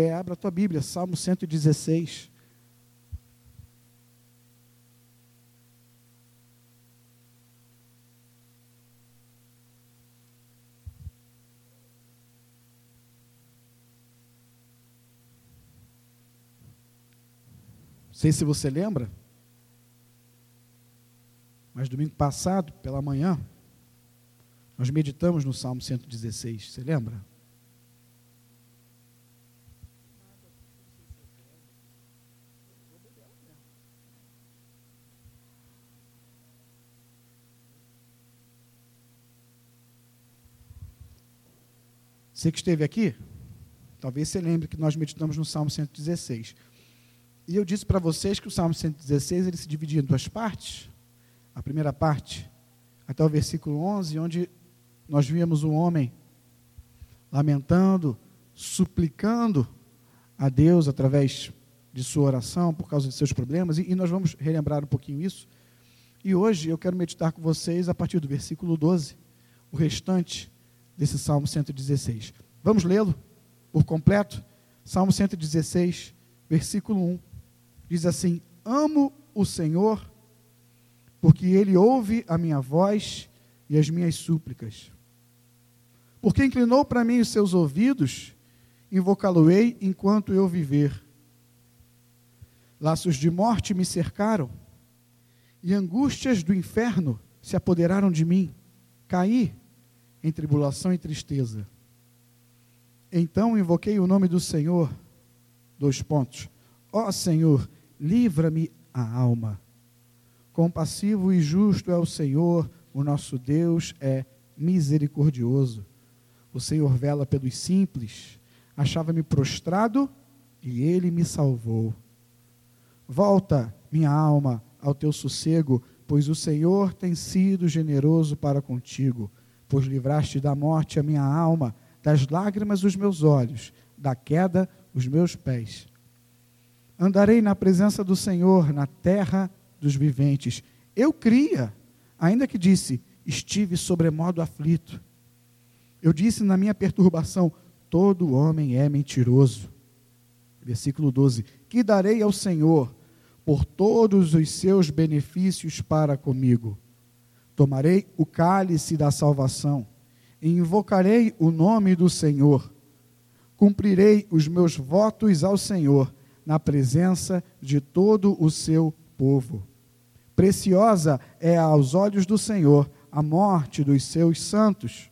É, abra a tua Bíblia, Salmo 116. Não sei se você lembra, mas domingo passado, pela manhã, nós meditamos no Salmo 116. Você lembra? Você que esteve aqui, talvez você lembre que nós meditamos no Salmo 116. E eu disse para vocês que o Salmo 116 ele se dividia em duas partes. A primeira parte, até o versículo 11, onde nós víamos um homem lamentando, suplicando a Deus através de sua oração por causa de seus problemas, e, e nós vamos relembrar um pouquinho isso. E hoje eu quero meditar com vocês a partir do versículo 12, o restante desse Salmo 116. Vamos lê-lo por completo? Salmo 116, versículo 1. Diz assim: Amo o Senhor, porque Ele ouve a minha voz e as minhas súplicas. Porque inclinou para mim os seus ouvidos, invocá-lo-ei enquanto eu viver. Laços de morte me cercaram, e angústias do inferno se apoderaram de mim. Caí em tribulação e tristeza. Então invoquei o nome do Senhor. Dois pontos. Ó Senhor, livra-me a alma. Compassivo e justo é o Senhor, o nosso Deus é misericordioso. O Senhor vela pelos simples. Achava-me prostrado e ele me salvou. Volta, minha alma, ao teu sossego, pois o Senhor tem sido generoso para contigo pois livraste da morte a minha alma, das lágrimas os meus olhos, da queda os meus pés. Andarei na presença do Senhor, na terra dos viventes. Eu cria, ainda que disse, estive sobremodo aflito. Eu disse na minha perturbação, todo homem é mentiroso. Versículo 12: Que darei ao Senhor por todos os seus benefícios para comigo? Tomarei o cálice da salvação e invocarei o nome do Senhor. Cumprirei os meus votos ao Senhor na presença de todo o seu povo. Preciosa é aos olhos do Senhor a morte dos seus santos.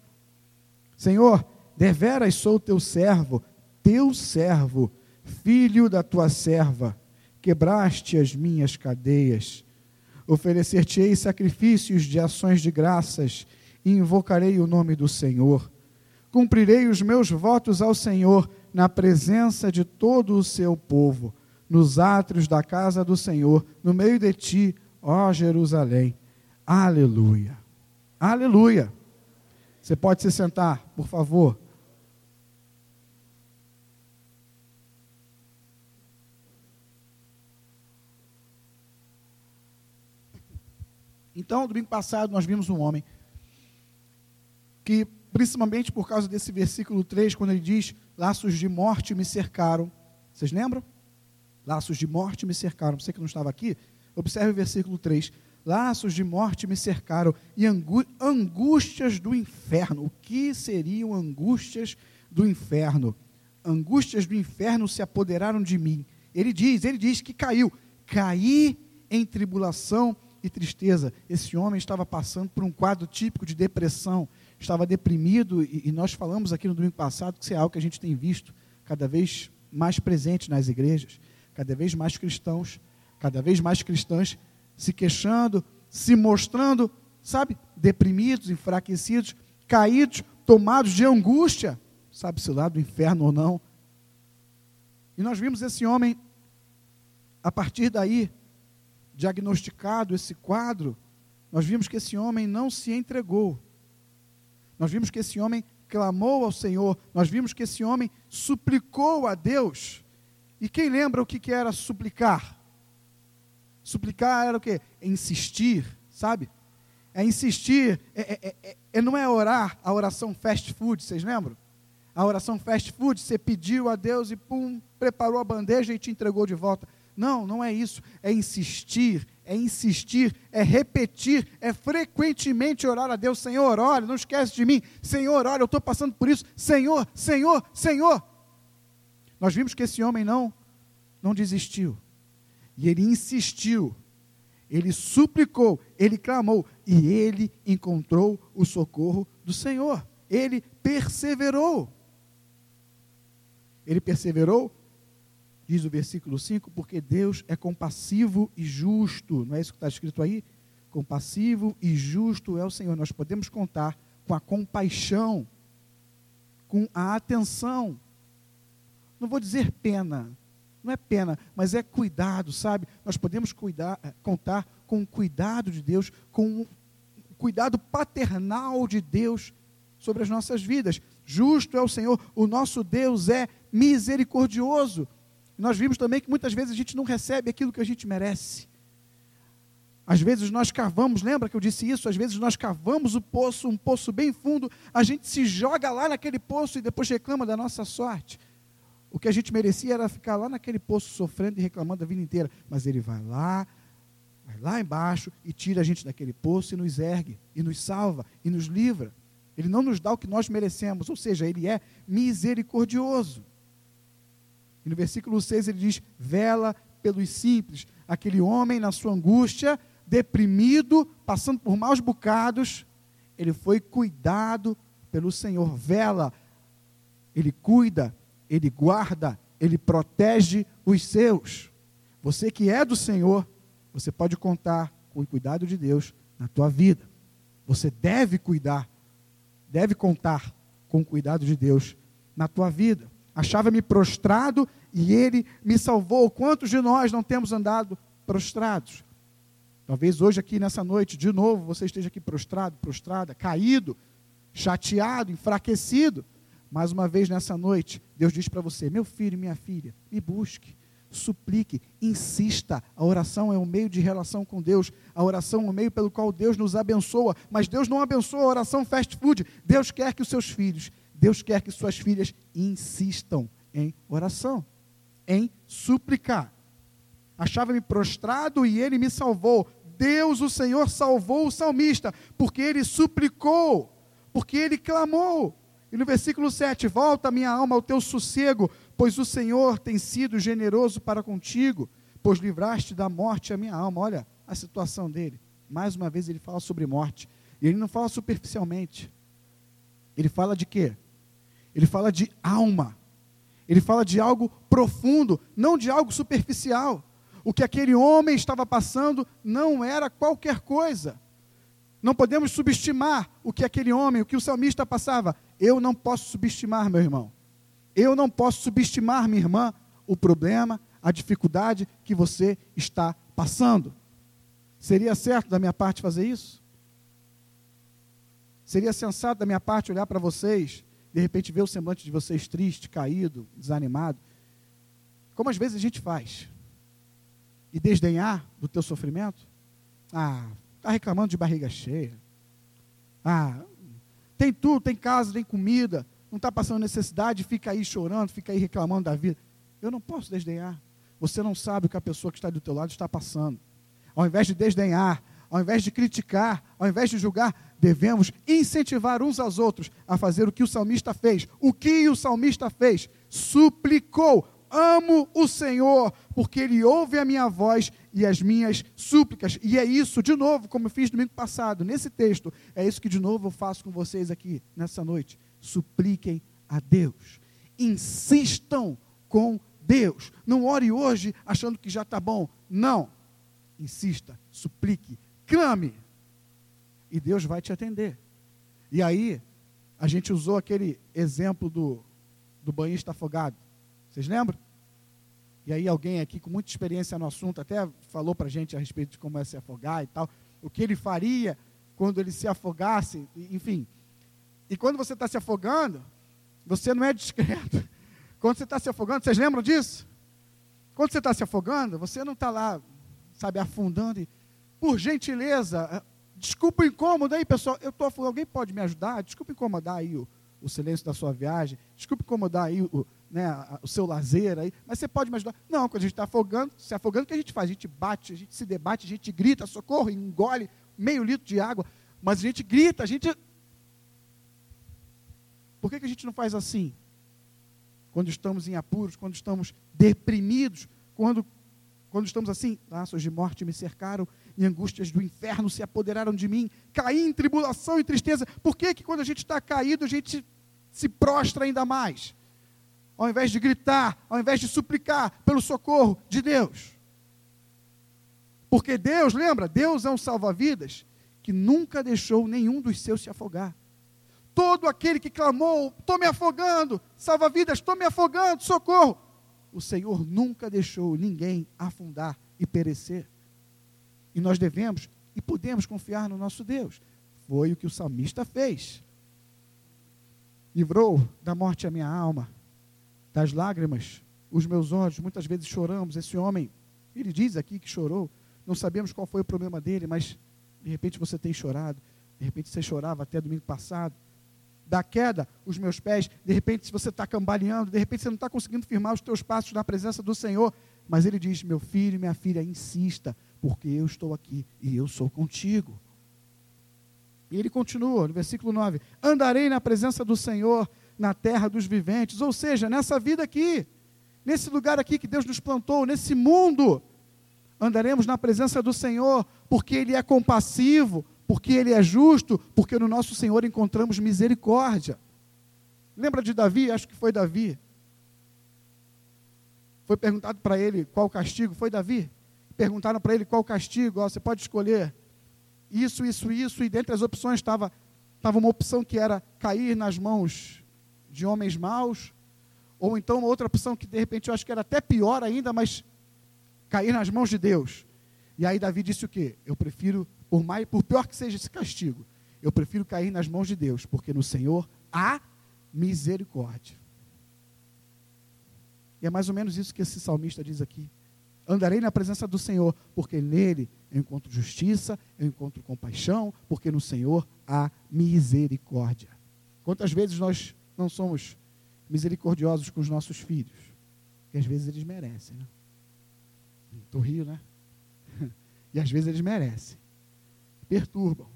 Senhor, deveras sou teu servo, teu servo, filho da tua serva. Quebraste as minhas cadeias Oferecer-te-ei sacrifícios de ações de graças e invocarei o nome do Senhor. Cumprirei os meus votos ao Senhor na presença de todo o seu povo, nos átrios da casa do Senhor, no meio de ti, ó Jerusalém. Aleluia. Aleluia. Você pode se sentar, por favor. Então, domingo passado, nós vimos um homem que, principalmente por causa desse versículo 3, quando ele diz: Laços de morte me cercaram. Vocês lembram? Laços de morte me cercaram. Você que não estava aqui, observe o versículo 3. Laços de morte me cercaram e angústias do inferno. O que seriam angústias do inferno? Angústias do inferno se apoderaram de mim. Ele diz, ele diz que caiu. Caí em tribulação e tristeza. Esse homem estava passando por um quadro típico de depressão, estava deprimido, e, e, nós falamos aqui no domingo passado que isso é algo que a gente tem visto cada vez mais presente nas igrejas, cada vez mais cristãos, cada vez mais cristãs se queixando, se mostrando, sabe, deprimidos, enfraquecidos, caídos, tomados de angústia, sabe-se lá do inferno ou não. E nós vimos esse homem, a partir daí, diagnosticado esse quadro, nós vimos que esse homem não se entregou. Nós vimos que esse homem clamou ao Senhor. Nós vimos que esse homem suplicou a Deus. E quem lembra o que, era suplicar? Suplicar era o que? É insistir, sabe? É insistir, é, é, é, é, não é orar a oração fast food, vocês lembram? a oração fast food, você pediu a Deus e pum, preparou a bandeja e te entregou de volta. Não, não é isso. É insistir, é insistir, é repetir, é frequentemente orar a Deus. Senhor, olha, não esquece de mim. Senhor, olha, eu estou passando por isso. Senhor, Senhor, Senhor. Nós vimos que esse homem não, não desistiu. E ele insistiu. Ele suplicou, ele clamou e ele encontrou o socorro do Senhor. Ele perseverou. Ele perseverou, diz o versículo 5, porque Deus é compassivo e justo. Não é isso que está escrito aí? Compassivo e justo é o Senhor. Nós podemos contar com a compaixão, com a atenção. Não vou dizer pena, não é pena, mas é cuidado, sabe? Nós podemos cuidar, eh, contar com o cuidado de Deus, com o cuidado paternal de Deus sobre as nossas vidas. Justo é o Senhor, o nosso Deus é misericordioso. Nós vimos também que muitas vezes a gente não recebe aquilo que a gente merece. Às vezes nós cavamos, lembra que eu disse isso? Às vezes nós cavamos o poço, um poço bem fundo, a gente se joga lá naquele poço e depois reclama da nossa sorte. O que a gente merecia era ficar lá naquele poço sofrendo e reclamando a vida inteira. Mas ele vai lá, vai lá embaixo e tira a gente daquele poço e nos ergue, e nos salva, e nos livra. Ele não nos dá o que nós merecemos, ou seja, ele é misericordioso. No versículo 6 ele diz: vela pelos simples. Aquele homem, na sua angústia, deprimido, passando por maus bocados, ele foi cuidado pelo Senhor. Vela, ele cuida, ele guarda, ele protege os seus. Você que é do Senhor, você pode contar com o cuidado de Deus na tua vida. Você deve cuidar deve contar com o cuidado de Deus na tua vida. Achava-me prostrado e ele me salvou. Quantos de nós não temos andado prostrados? Talvez hoje, aqui nessa noite, de novo, você esteja aqui prostrado, prostrada, caído, chateado, enfraquecido. Mais uma vez nessa noite, Deus diz para você: meu filho, minha filha, me busque suplique, insista. A oração é um meio de relação com Deus. A oração é um meio pelo qual Deus nos abençoa. Mas Deus não abençoa a oração fast food. Deus quer que os seus filhos, Deus quer que suas filhas insistam em oração, em suplicar. Achava-me prostrado e ele me salvou. Deus, o Senhor, salvou o salmista, porque ele suplicou, porque ele clamou. E no versículo 7, volta minha alma ao teu sossego, Pois o Senhor tem sido generoso para contigo, pois livraste da morte a minha alma. Olha a situação dele. Mais uma vez ele fala sobre morte. E ele não fala superficialmente. Ele fala de quê? Ele fala de alma. Ele fala de algo profundo, não de algo superficial. O que aquele homem estava passando não era qualquer coisa. Não podemos subestimar o que aquele homem, o que o salmista passava. Eu não posso subestimar, meu irmão. Eu não posso subestimar, minha irmã, o problema, a dificuldade que você está passando. Seria certo da minha parte fazer isso? Seria sensato da minha parte olhar para vocês, de repente ver o semblante de vocês triste, caído, desanimado, como às vezes a gente faz, e desdenhar do teu sofrimento? Ah, está reclamando de barriga cheia. Ah, tem tudo, tem casa, tem comida, não está passando necessidade, fica aí chorando, fica aí reclamando da vida. Eu não posso desdenhar. Você não sabe o que a pessoa que está do teu lado está passando. Ao invés de desdenhar, ao invés de criticar, ao invés de julgar, devemos incentivar uns aos outros a fazer o que o salmista fez. O que o salmista fez? Suplicou. Amo o Senhor, porque Ele ouve a minha voz e as minhas súplicas. E é isso, de novo, como eu fiz domingo passado, nesse texto, é isso que de novo eu faço com vocês aqui, nessa noite supliquem a Deus. Insistam com Deus. Não ore hoje achando que já está bom. Não. Insista, suplique, clame. E Deus vai te atender. E aí, a gente usou aquele exemplo do, do banhista afogado. Vocês lembram? E aí alguém aqui com muita experiência no assunto até falou para a gente a respeito de como é se afogar e tal. O que ele faria quando ele se afogasse, enfim. E quando você está se afogando, você não é discreto. Quando você está se afogando, vocês lembram disso? Quando você está se afogando, você não está lá, sabe, afundando e, por gentileza, eh, desculpa o incômodo aí, pessoal. Eu estou afogando, alguém pode me ajudar? Desculpa incomodar aí o, o silêncio da sua viagem, desculpe incomodar aí o, né, o seu lazer aí, mas você pode me ajudar. Não, quando a gente está afogando, se afogando, o que a gente faz? A gente bate, a gente se debate, a gente grita, socorro, engole meio litro de água, mas a gente grita, a gente. Por que, que a gente não faz assim? Quando estamos em apuros, quando estamos deprimidos, quando, quando estamos assim, laços de morte me cercaram e angústias do inferno se apoderaram de mim, caí em tribulação e tristeza. Por que, que quando a gente está caído, a gente se prostra ainda mais? Ao invés de gritar, ao invés de suplicar pelo socorro de Deus. Porque Deus, lembra? Deus é um salva-vidas que nunca deixou nenhum dos seus se afogar. Todo aquele que clamou, estou me afogando, salva-vidas, estou me afogando, socorro. O Senhor nunca deixou ninguém afundar e perecer. E nós devemos e podemos confiar no nosso Deus. Foi o que o salmista fez. Livrou da morte a minha alma, das lágrimas, os meus olhos. Muitas vezes choramos. Esse homem, ele diz aqui que chorou. Não sabemos qual foi o problema dele, mas de repente você tem chorado. De repente você chorava até domingo passado. Da queda, os meus pés. De repente, se você está cambaleando, de repente você não está conseguindo firmar os teus passos na presença do Senhor. Mas ele diz: Meu filho, minha filha, insista, porque eu estou aqui e eu sou contigo. E ele continua no versículo 9: Andarei na presença do Senhor na terra dos viventes, ou seja, nessa vida aqui, nesse lugar aqui que Deus nos plantou, nesse mundo, andaremos na presença do Senhor, porque Ele é compassivo, porque Ele é justo, porque no nosso Senhor encontramos misericórdia. Lembra de Davi? Acho que foi Davi. Foi perguntado para ele qual castigo? Foi Davi? perguntaram para ele qual castigo, ó, você pode escolher isso, isso, isso, e dentre as opções estava, estava uma opção que era cair nas mãos de homens maus, ou então uma outra opção que de repente eu acho que era até pior ainda, mas cair nas mãos de Deus. E aí Davi disse o quê? Eu prefiro, por mais, por pior que seja esse castigo, eu prefiro cair nas mãos de Deus, porque no Senhor há misericórdia. E é mais ou menos isso que esse salmista diz aqui. Andarei na presença do Senhor, porque nele eu encontro justiça, eu encontro compaixão, porque no Senhor há misericórdia. Quantas vezes nós não somos misericordiosos com os nossos filhos? Porque às vezes eles merecem, né? Estou rio, né? E às vezes eles merecem. Perturbam.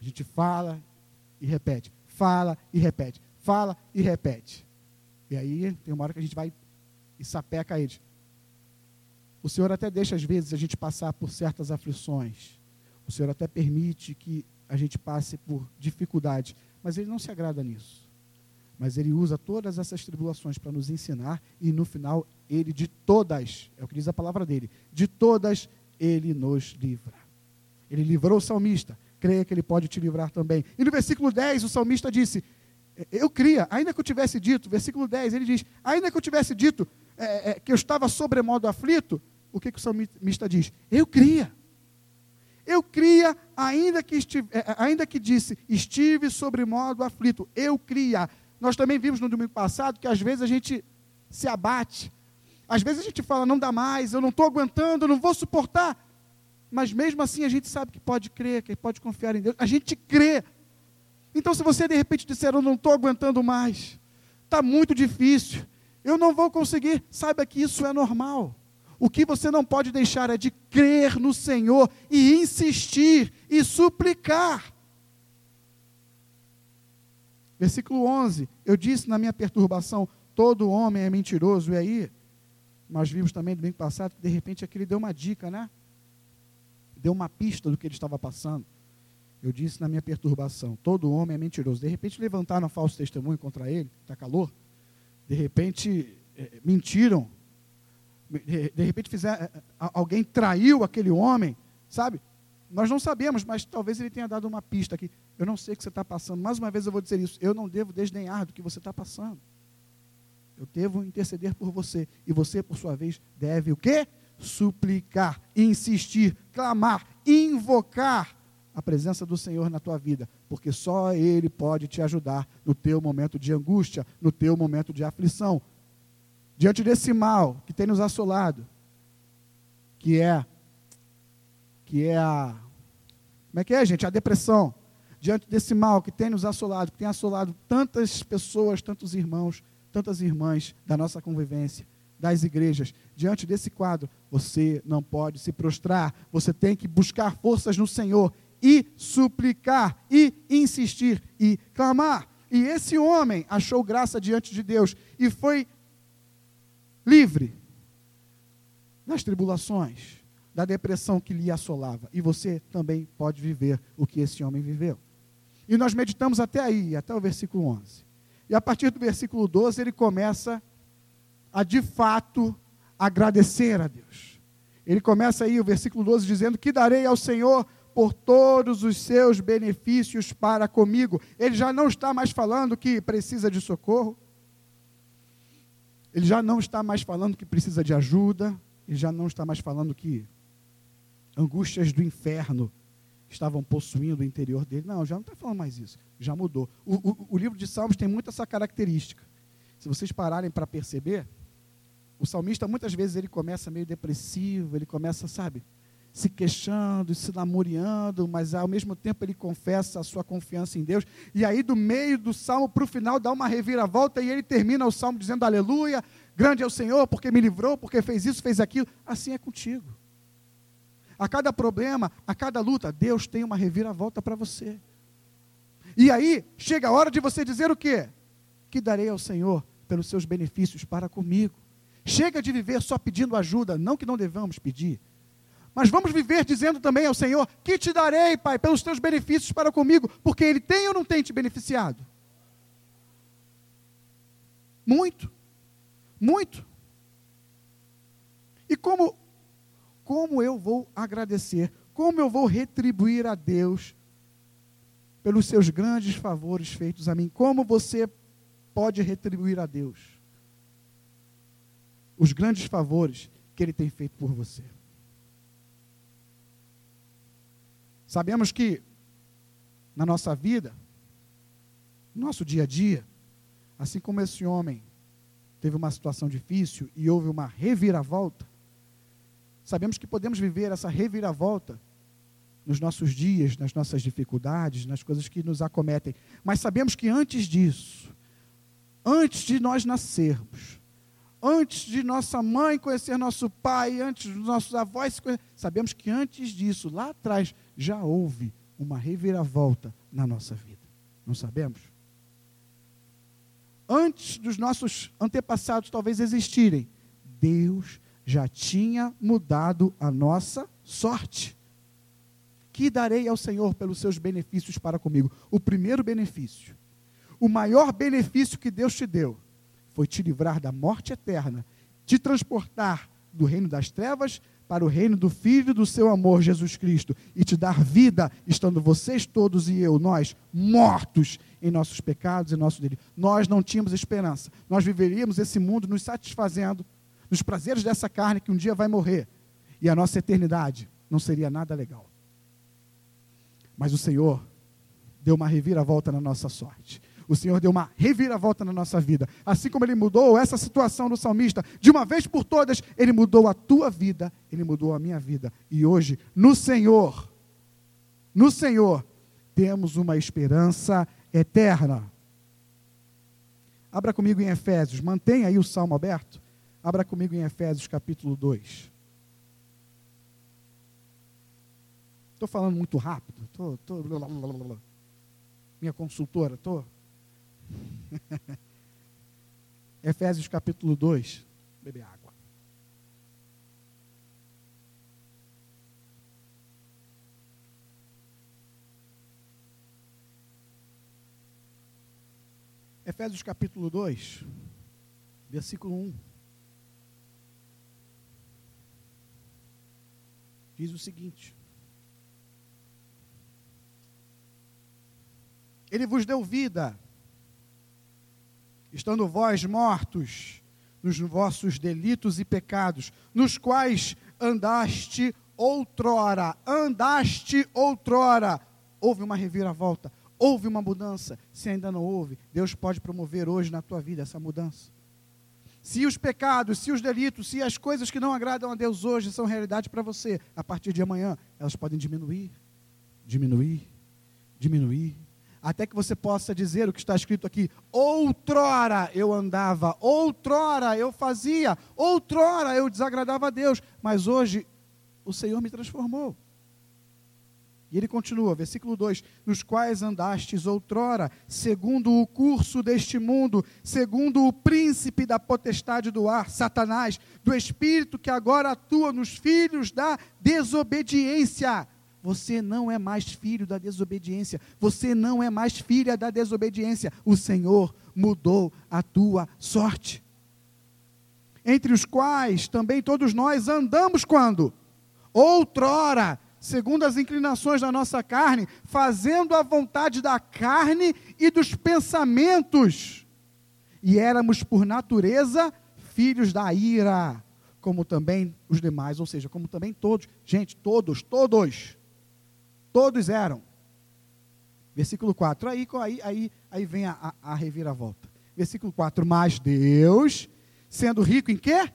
A gente fala e repete, fala e repete, fala e repete. E aí tem uma hora que a gente vai e sapeca eles. O Senhor até deixa, às vezes, a gente passar por certas aflições. O Senhor até permite que a gente passe por dificuldades. Mas Ele não se agrada nisso. Mas Ele usa todas essas tribulações para nos ensinar. E no final, Ele de todas, é o que diz a palavra dele, de todas Ele nos livra. Ele livrou o salmista. Creia que Ele pode te livrar também. E no versículo 10, o salmista disse: Eu cria, ainda que eu tivesse dito, versículo 10, ele diz: Ainda que eu tivesse dito é, é, que eu estava sobremodo aflito, o que, que o salmista diz? Eu cria. Eu cria, ainda que, estive, é, ainda que disse, estive sobre modo aflito. Eu cria. Nós também vimos no domingo passado que às vezes a gente se abate. Às vezes a gente fala, não dá mais, eu não estou aguentando, eu não vou suportar. Mas mesmo assim a gente sabe que pode crer, que pode confiar em Deus. A gente crê. Então, se você de repente disser, eu não estou aguentando mais, está muito difícil, eu não vou conseguir, saiba que isso é normal. O que você não pode deixar é de crer no Senhor e insistir e suplicar. Versículo 11: Eu disse na minha perturbação: todo homem é mentiroso. E aí, nós vimos também domingo passado que de repente aquele deu uma dica, né? Deu uma pista do que ele estava passando. Eu disse na minha perturbação: todo homem é mentiroso. De repente levantaram um falso testemunho contra ele, está calor. De repente é, mentiram de repente fizer, eh, eh, alguém traiu aquele homem, sabe? Nós não sabemos, mas talvez ele tenha dado uma pista aqui. Eu não sei o que você está passando. Mais uma vez eu vou dizer isso. Eu não devo desdenhar do que você está passando. Eu devo interceder por você. E você, por sua vez, deve o quê? Suplicar, insistir, clamar, invocar a presença do Senhor na tua vida. Porque só Ele pode te ajudar no teu momento de angústia, no teu momento de aflição diante desse mal que tem nos assolado, que é que é a como é que é, gente? A depressão. diante desse mal que tem nos assolado, que tem assolado tantas pessoas, tantos irmãos, tantas irmãs da nossa convivência, das igrejas, diante desse quadro, você não pode se prostrar, você tem que buscar forças no Senhor e suplicar, e insistir, e clamar. E esse homem achou graça diante de Deus e foi livre das tribulações, da depressão que lhe assolava. E você também pode viver o que esse homem viveu. E nós meditamos até aí, até o versículo 11. E a partir do versículo 12, ele começa a de fato agradecer a Deus. Ele começa aí o versículo 12 dizendo: Que darei ao Senhor por todos os seus benefícios para comigo. Ele já não está mais falando que precisa de socorro. Ele já não está mais falando que precisa de ajuda. Ele já não está mais falando que angústias do inferno estavam possuindo o interior dele. Não, já não está falando mais isso. Já mudou. O, o, o livro de Salmos tem muito essa característica. Se vocês pararem para perceber, o salmista muitas vezes ele começa meio depressivo, ele começa, sabe, se queixando, se namoriando, mas ao mesmo tempo ele confessa a sua confiança em Deus. E aí, do meio do salmo para o final, dá uma reviravolta e ele termina o salmo dizendo: Aleluia, grande é o Senhor, porque me livrou, porque fez isso, fez aquilo. Assim é contigo. A cada problema, a cada luta, Deus tem uma reviravolta para você. E aí, chega a hora de você dizer o quê? Que darei ao Senhor pelos seus benefícios para comigo. Chega de viver só pedindo ajuda, não que não devamos pedir. Mas vamos viver dizendo também ao Senhor: Que te darei, Pai, pelos teus benefícios para comigo, porque Ele tem ou não tem te beneficiado? Muito, muito. E como, como eu vou agradecer, como eu vou retribuir a Deus pelos seus grandes favores feitos a mim? Como você pode retribuir a Deus? Os grandes favores que Ele tem feito por você. Sabemos que na nossa vida, no nosso dia a dia, assim como esse homem teve uma situação difícil e houve uma reviravolta, sabemos que podemos viver essa reviravolta nos nossos dias, nas nossas dificuldades, nas coisas que nos acometem. Mas sabemos que antes disso, antes de nós nascermos, antes de nossa mãe conhecer nosso pai, antes dos nossos avós sabemos que antes disso, lá atrás, já houve uma reviravolta na nossa vida. Não sabemos? Antes dos nossos antepassados talvez existirem, Deus já tinha mudado a nossa sorte. Que darei ao Senhor pelos seus benefícios para comigo? O primeiro benefício, o maior benefício que Deus te deu, foi te livrar da morte eterna, te transportar do reino das trevas para o reino do Filho do seu amor, Jesus Cristo, e te dar vida, estando vocês todos e eu, nós, mortos em nossos pecados e nossos delitos. Nós não tínhamos esperança. Nós viveríamos esse mundo nos satisfazendo nos prazeres dessa carne que um dia vai morrer. E a nossa eternidade não seria nada legal. Mas o Senhor deu uma reviravolta na nossa sorte o Senhor deu uma reviravolta na nossa vida. Assim como Ele mudou essa situação do salmista, de uma vez por todas, Ele mudou a tua vida, Ele mudou a minha vida. E hoje, no Senhor, no Senhor, temos uma esperança eterna. Abra comigo em Efésios, mantenha aí o salmo aberto. Abra comigo em Efésios capítulo 2. Estou falando muito rápido. Tô, tô, minha consultora, estou. Efésios capítulo 2. Beber água. Efésios capítulo 2, versículo 1. Diz o seguinte: Ele vos deu vida estando vós mortos nos vossos delitos e pecados, nos quais andaste outrora, andaste outrora. Houve uma reviravolta, houve uma mudança. Se ainda não houve, Deus pode promover hoje na tua vida essa mudança. Se os pecados, se os delitos, se as coisas que não agradam a Deus hoje são realidade para você, a partir de amanhã, elas podem diminuir, diminuir, diminuir, até que você possa dizer o que está escrito aqui: outrora eu andava, outrora eu fazia, outrora eu desagradava a Deus, mas hoje o Senhor me transformou. E ele continua, versículo 2: Nos quais andastes outrora, segundo o curso deste mundo, segundo o príncipe da potestade do ar, Satanás, do espírito que agora atua nos filhos da desobediência. Você não é mais filho da desobediência, você não é mais filha da desobediência. O Senhor mudou a tua sorte. Entre os quais também todos nós andamos quando? Outrora segundo as inclinações da nossa carne, fazendo a vontade da carne e dos pensamentos. E éramos, por natureza, filhos da ira, como também os demais, ou seja, como também todos. Gente, todos, todos. Todos eram. Versículo 4. Aí, aí, aí, aí vem a, a, a reviravolta. Versículo 4. Mas Deus, sendo rico em quê?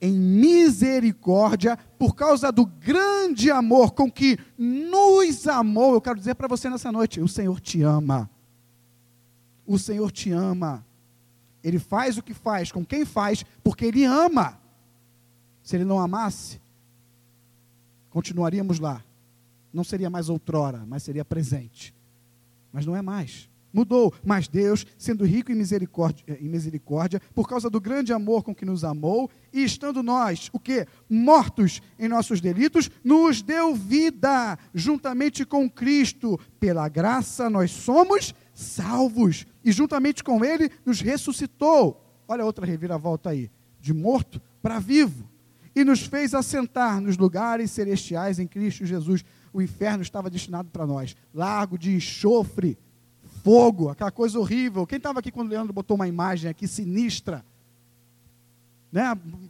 em misericórdia, por causa do grande amor com que nos amou. Eu quero dizer para você nessa noite: o Senhor te ama. O Senhor te ama. Ele faz o que faz com quem faz, porque Ele ama. Se Ele não amasse, continuaríamos lá. Não seria mais outrora, mas seria presente. Mas não é mais mudou. Mas Deus, sendo rico em misericórdia, eh, em misericórdia, por causa do grande amor com que nos amou, e estando nós, o que? Mortos em nossos delitos, nos deu vida juntamente com Cristo. Pela graça nós somos salvos. E juntamente com Ele nos ressuscitou. Olha outra reviravolta aí. De morto para vivo. E nos fez assentar nos lugares celestiais em Cristo Jesus. O inferno estava destinado para nós. Largo de enxofre fogo, aquela coisa horrível. Quem estava aqui quando o Leandro botou uma imagem aqui sinistra? Né,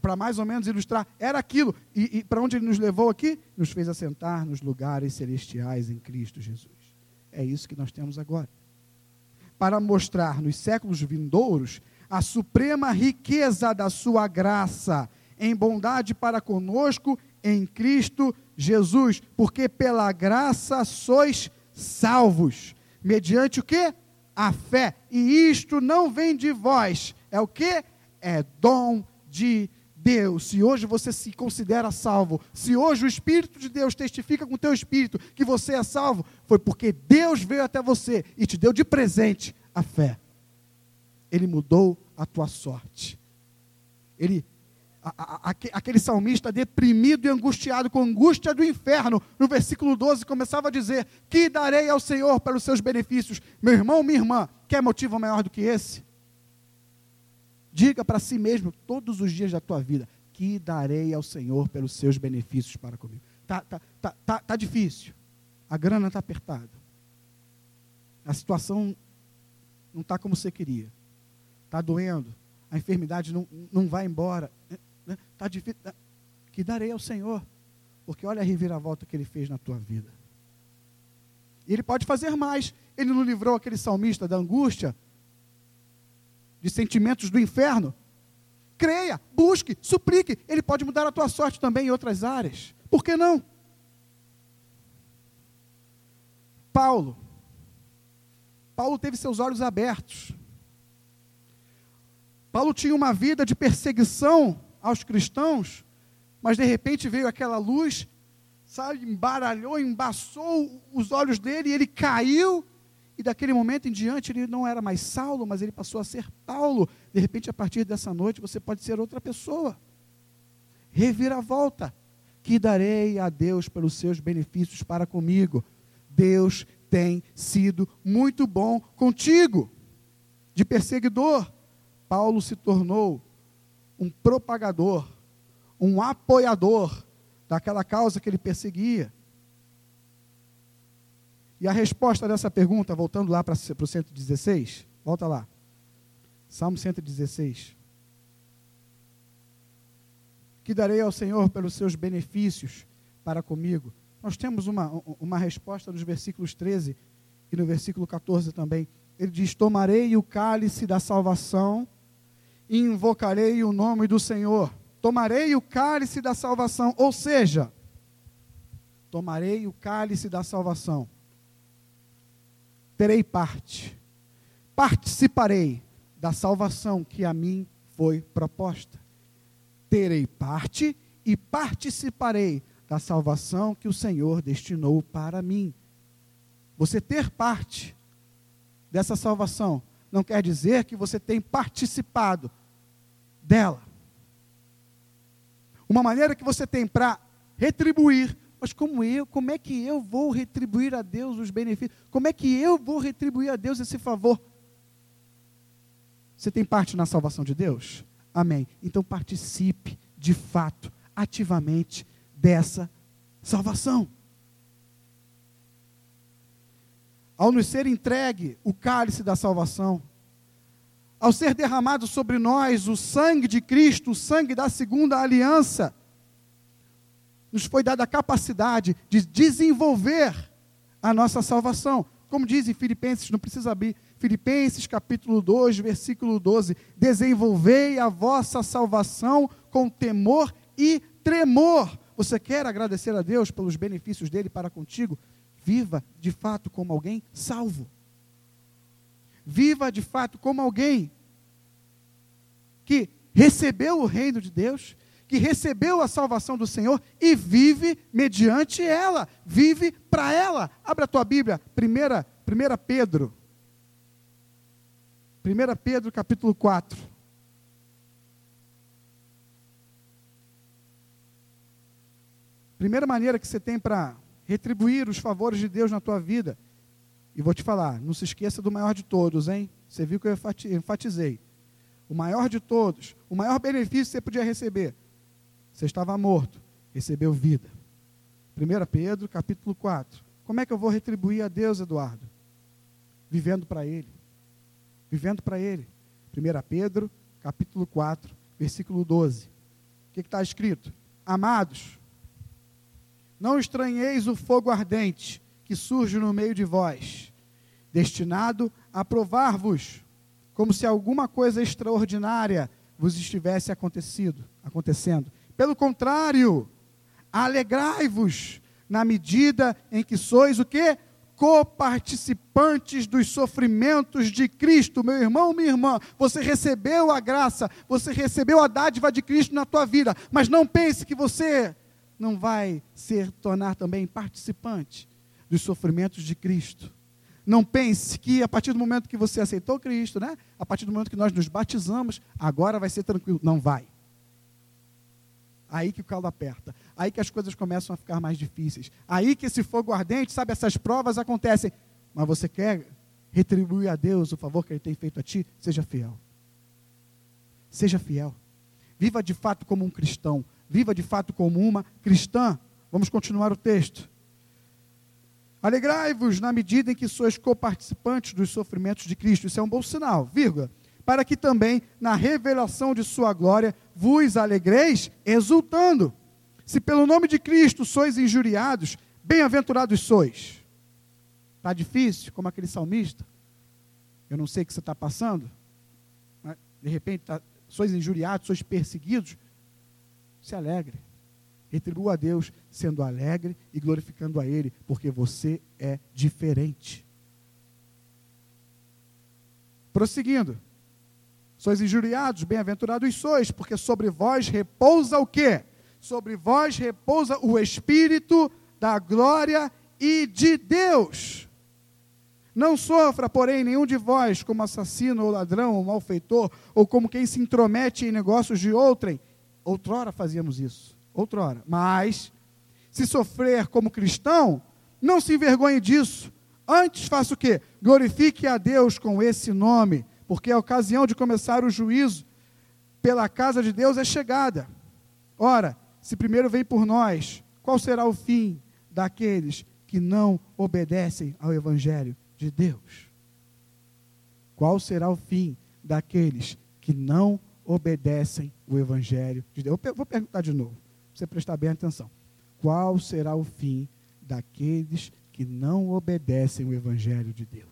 para mais ou menos ilustrar, era aquilo. E, e para onde ele nos levou aqui? Nos fez assentar nos lugares celestiais em Cristo Jesus. É isso que nós temos agora. Para mostrar nos séculos vindouros a suprema riqueza da sua graça em bondade para conosco em Cristo Jesus, porque pela graça sois salvos mediante o que? A fé. E isto não vem de vós. É o que? É dom de Deus. Se hoje você se considera salvo, se hoje o Espírito de Deus testifica com o teu espírito que você é salvo, foi porque Deus veio até você e te deu de presente a fé. Ele mudou a tua sorte. Ele aquele salmista deprimido e angustiado com angústia do inferno, no versículo 12 começava a dizer: Que darei ao Senhor pelos seus benefícios? Meu irmão, minha irmã, quer motivo maior do que esse? Diga para si mesmo todos os dias da tua vida: Que darei ao Senhor pelos seus benefícios para comigo? Tá, tá, tá, tá, tá difícil, a grana está apertada, a situação não está como você queria, está doendo, a enfermidade não, não vai embora. Está né? Tá difícil. Tá, que darei ao Senhor. Porque olha a reviravolta que ele fez na tua vida. E ele pode fazer mais. Ele não livrou aquele salmista da angústia, de sentimentos do inferno. Creia, busque, suplique. Ele pode mudar a tua sorte também em outras áreas. Por que não? Paulo. Paulo teve seus olhos abertos. Paulo tinha uma vida de perseguição aos cristãos, mas de repente veio aquela luz, sabe, embaralhou, embaçou os olhos dele e ele caiu. E daquele momento em diante ele não era mais Saulo, mas ele passou a ser Paulo. De repente, a partir dessa noite, você pode ser outra pessoa. Reviravolta. Que darei a Deus pelos seus benefícios para comigo. Deus tem sido muito bom contigo. De perseguidor, Paulo se tornou um propagador, um apoiador daquela causa que ele perseguia. E a resposta dessa pergunta, voltando lá para, o 116, volta lá. Salmo 116. Que darei ao Senhor pelos seus benefícios para comigo? Nós temos uma, uma resposta nos versículos 13 e no versículo 14 também. Ele diz: Tomarei o cálice da salvação invocarei o nome do Senhor. Tomarei o cálice da salvação, ou seja, tomarei o cálice da salvação. terei parte, participarei da salvação que a mim foi proposta. Terei parte e participarei da salvação que o Senhor destinou para mim. Você ter parte dessa salvação não quer dizer que você tem participado dela. Uma maneira que você tem para retribuir, mas como eu, como é que eu vou retribuir a Deus os benefícios? Como é que eu vou retribuir a Deus esse favor? Você tem parte na salvação de Deus? Amém. Então participe de fato, ativamente dessa salvação. Ao nos ser entregue o cálice da salvação, ao ser derramado sobre nós o sangue de Cristo, o sangue da segunda aliança, nos foi dada a capacidade de desenvolver a nossa salvação. Como diz em Filipenses, não precisa abrir, Filipenses capítulo 2, versículo 12: Desenvolvei a vossa salvação com temor e tremor. Você quer agradecer a Deus pelos benefícios dele para contigo? Viva de fato como alguém salvo. Viva de fato como alguém que recebeu o reino de Deus, que recebeu a salvação do Senhor e vive mediante ela, vive para ela. Abra a tua Bíblia, 1 Pedro. 1 Pedro capítulo 4. Primeira maneira que você tem para retribuir os favores de Deus na tua vida e vou te falar, não se esqueça do maior de todos, hein? Você viu que eu enfatizei. O maior de todos, o maior benefício que você podia receber. Você estava morto, recebeu vida. 1 Pedro, capítulo 4. Como é que eu vou retribuir a Deus, Eduardo? Vivendo para Ele. Vivendo para Ele. 1 Pedro, capítulo 4, versículo 12. O que está escrito? Amados, não estranheis o fogo ardente que surge no meio de vós, destinado a provar-vos, como se alguma coisa extraordinária vos estivesse acontecido, acontecendo. Pelo contrário, alegrai-vos na medida em que sois o que? Coparticipantes dos sofrimentos de Cristo, meu irmão, minha irmã. Você recebeu a graça, você recebeu a dádiva de Cristo na tua vida, mas não pense que você não vai ser tornar também participante dos sofrimentos de Cristo. Não pense que a partir do momento que você aceitou Cristo, né? A partir do momento que nós nos batizamos, agora vai ser tranquilo. Não vai. Aí que o caldo aperta. Aí que as coisas começam a ficar mais difíceis. Aí que esse fogo ardente, sabe, essas provas acontecem. Mas você quer retribuir a Deus o favor que Ele tem feito a ti? Seja fiel. Seja fiel. Viva de fato como um cristão. Viva de fato como uma cristã. Vamos continuar o texto. Alegrai-vos na medida em que sois coparticipantes dos sofrimentos de Cristo. Isso é um bom sinal, vírgula. Para que também, na revelação de sua glória, vos alegreis, exultando. Se pelo nome de Cristo sois injuriados, bem-aventurados sois. Está difícil, como aquele salmista? Eu não sei o que você está passando. De repente, tá, sois injuriados, sois perseguidos. Se alegre. Retribua a Deus sendo alegre e glorificando a Ele, porque você é diferente. Prosseguindo. Sois injuriados, bem-aventurados sois, porque sobre vós repousa o quê? Sobre vós repousa o Espírito da glória e de Deus. Não sofra, porém, nenhum de vós como assassino ou ladrão ou malfeitor, ou como quem se intromete em negócios de outrem. Outrora fazíamos isso outrora. Mas, se sofrer como cristão, não se envergonhe disso. Antes faça o quê? Glorifique a Deus com esse nome, porque a ocasião de começar o juízo pela casa de Deus é chegada. Ora, se primeiro vem por nós, qual será o fim daqueles que não obedecem ao Evangelho de Deus? Qual será o fim daqueles que não obedecem o Evangelho de Deus? Eu vou perguntar de novo você prestar bem atenção. Qual será o fim daqueles que não obedecem o Evangelho de Deus?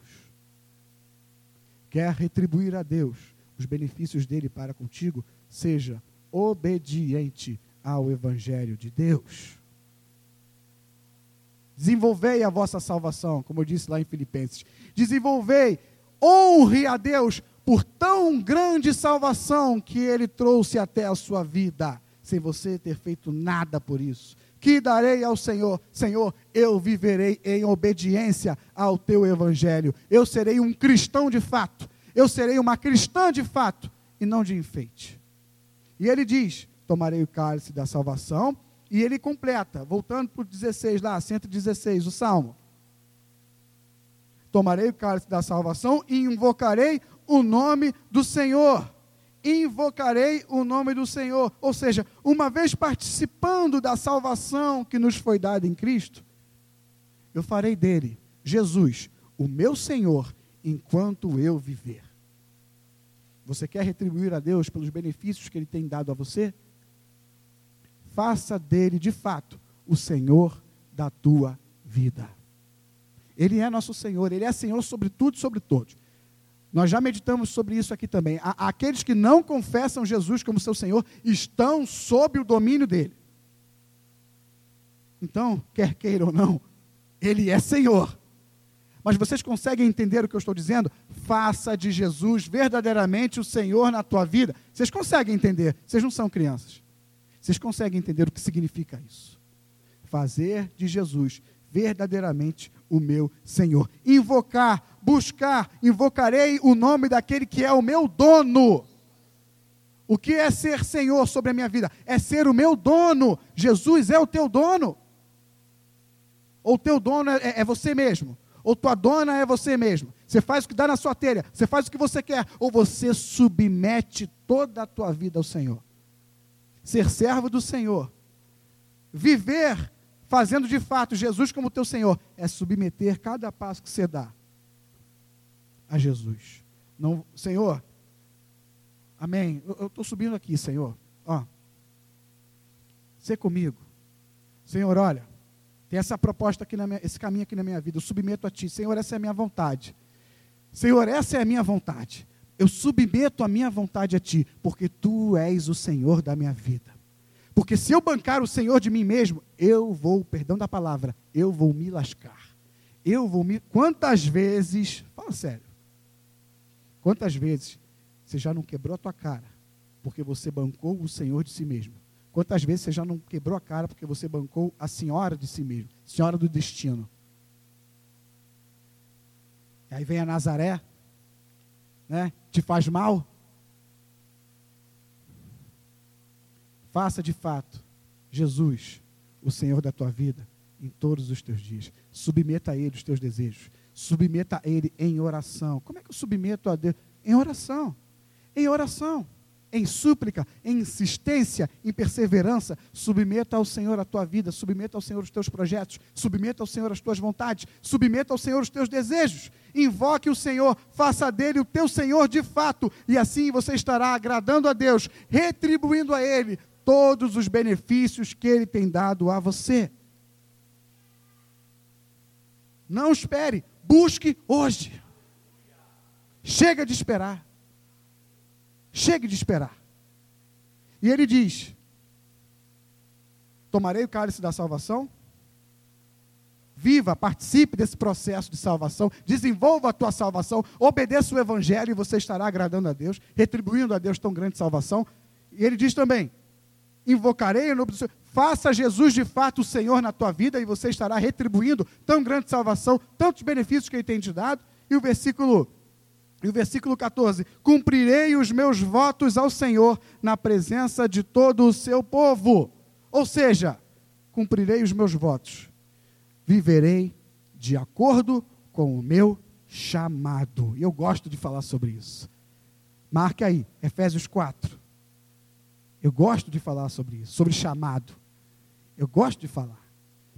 Quer retribuir a Deus os benefícios dele para contigo? Seja obediente ao Evangelho de Deus. Desenvolvei a vossa salvação, como eu disse lá em Filipenses. Desenvolvei, honre a Deus por tão grande salvação que ele trouxe até a sua vida, sem você ter feito nada por isso. Que darei ao Senhor? Senhor, eu viverei em obediência ao teu evangelho. Eu serei um cristão de fato. Eu serei uma cristã de fato e não de enfeite. E ele diz: Tomarei o cálice da salvação. E ele completa, voltando para o 16 lá, 116, o salmo. Tomarei o cálice da salvação e invocarei o nome do Senhor. Invocarei o nome do Senhor. Ou seja, uma vez participando da salvação que nos foi dada em Cristo, eu farei dele, Jesus, o meu Senhor, enquanto eu viver. Você quer retribuir a Deus pelos benefícios que Ele tem dado a você? Faça dele, de fato, o Senhor da tua vida. Ele é nosso Senhor, Ele é Senhor sobre tudo e sobre todos. Nós já meditamos sobre isso aqui também. Aqueles que não confessam Jesus como seu Senhor estão sob o domínio dele. Então, quer queira ou não, ele é Senhor. Mas vocês conseguem entender o que eu estou dizendo? Faça de Jesus verdadeiramente o Senhor na tua vida. Vocês conseguem entender? Vocês não são crianças. Vocês conseguem entender o que significa isso? Fazer de Jesus verdadeiramente o meu Senhor. Invocar, buscar, invocarei o nome daquele que é o meu dono. O que é ser Senhor sobre a minha vida? É ser o meu dono. Jesus é o teu dono. Ou teu dono é, é você mesmo. Ou tua dona é você mesmo. Você faz o que dá na sua telha. Você faz o que você quer. Ou você submete toda a tua vida ao Senhor. Ser servo do Senhor. Viver fazendo de fato Jesus como teu Senhor, é submeter cada passo que você dá a Jesus. Não, Senhor, amém. Eu estou subindo aqui, Senhor. Ó, ser comigo. Senhor, olha, tem essa proposta aqui, na minha, esse caminho aqui na minha vida. Eu submeto a Ti. Senhor, essa é a minha vontade. Senhor, essa é a minha vontade. Eu submeto a minha vontade a Ti, porque Tu és o Senhor da minha vida. Porque se eu bancar o Senhor de mim mesmo, eu vou, perdão da palavra, eu vou me lascar. Eu vou me. Quantas vezes, fala sério, quantas vezes você já não quebrou a tua cara porque você bancou o Senhor de si mesmo? Quantas vezes você já não quebrou a cara porque você bancou a senhora de si mesmo, senhora do destino? E aí vem a Nazaré, né? Te faz mal, Faça de fato Jesus o Senhor da tua vida em todos os teus dias. Submeta a Ele os teus desejos. Submeta a Ele em oração. Como é que eu submeto a Deus? Em oração. Em oração. Em súplica, em insistência, em perseverança, submeta ao Senhor a tua vida, submeta ao Senhor os teus projetos, submeta ao Senhor as tuas vontades, submeta ao Senhor os teus desejos. Invoque o Senhor, faça dele o teu Senhor de fato, e assim você estará agradando a Deus, retribuindo a Ele todos os benefícios que Ele tem dado a você. Não espere, busque hoje. Chega de esperar. Chegue de esperar. E ele diz: Tomarei o cálice da salvação. Viva, participe desse processo de salvação, desenvolva a tua salvação, obedeça o Evangelho e você estará agradando a Deus, retribuindo a Deus tão grande salvação. E ele diz também: invocarei o nome do Senhor. Faça Jesus de fato o Senhor na tua vida e você estará retribuindo tão grande salvação, tantos benefícios que Ele tem te dado. E o versículo, e o versículo 14: Cumprirei os meus votos ao Senhor na presença de todo o seu povo. Ou seja, cumprirei os meus votos, viverei de acordo com o meu chamado. E eu gosto de falar sobre isso. Marque aí, Efésios 4. Eu gosto de falar sobre isso, sobre chamado. Eu gosto de falar.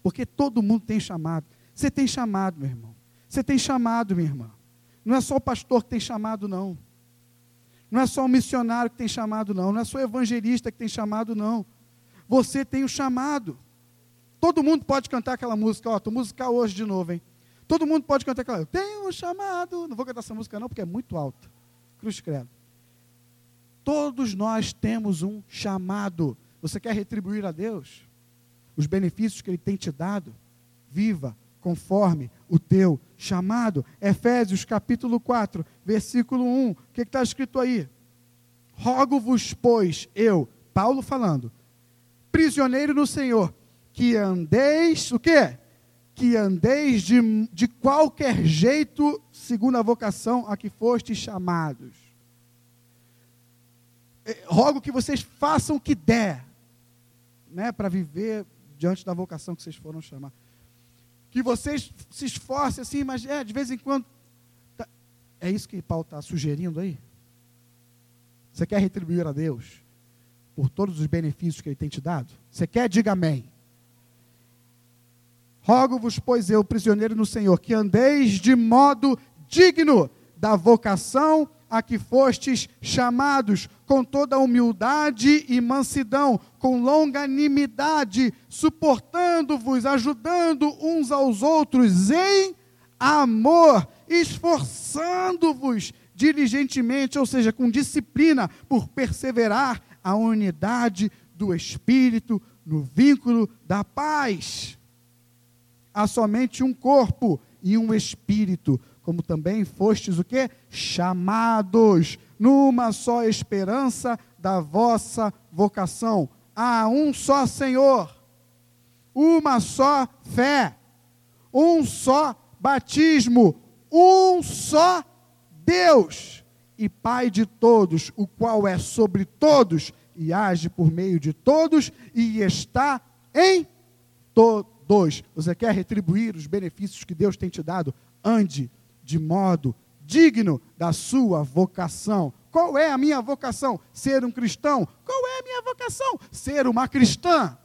Porque todo mundo tem chamado. Você tem chamado, meu irmão. Você tem chamado, minha irmã. Não é só o pastor que tem chamado, não. Não é só o missionário que tem chamado, não. Não é só o evangelista que tem chamado, não. Você tem o chamado. Todo mundo pode cantar aquela música, ó, estou musical hoje de novo, hein? Todo mundo pode cantar aquela, eu tenho um chamado. Não vou cantar essa música não, porque é muito alta. Cruz credo. Todos nós temos um chamado. Você quer retribuir a Deus os benefícios que Ele tem te dado? viva conforme o teu chamado. Efésios capítulo 4, versículo 1. O que está escrito aí? Rogo-vos, pois, eu, Paulo falando, prisioneiro no Senhor, que andeis, o quê? Que andeis de, de qualquer jeito, segundo a vocação a que fostes chamados. É, rogo que vocês façam o que der, né, para viver diante da vocação que vocês foram chamados. Que vocês se esforcem assim, mas é, de vez em quando. Tá, é isso que Paulo está sugerindo aí? Você quer retribuir a Deus por todos os benefícios que Ele tem te dado? Você quer? Diga amém. Rogo-vos, pois eu, prisioneiro no Senhor, que andeis de modo digno da vocação a que fostes chamados, com toda humildade e mansidão, com longanimidade, suportando-vos, ajudando uns aos outros em amor, esforçando-vos diligentemente, ou seja, com disciplina, por perseverar a unidade do Espírito no vínculo da paz. Há somente um corpo e um espírito, como também fostes o que? Chamados numa só esperança da vossa vocação. Há um só Senhor, uma só fé, um só batismo, um só Deus e Pai de todos, o qual é sobre todos e age por meio de todos e está em todos. Você quer retribuir os benefícios que Deus tem te dado? Ande de modo digno da sua vocação. Qual é a minha vocação? Ser um cristão. Qual é a minha vocação? Ser uma cristã.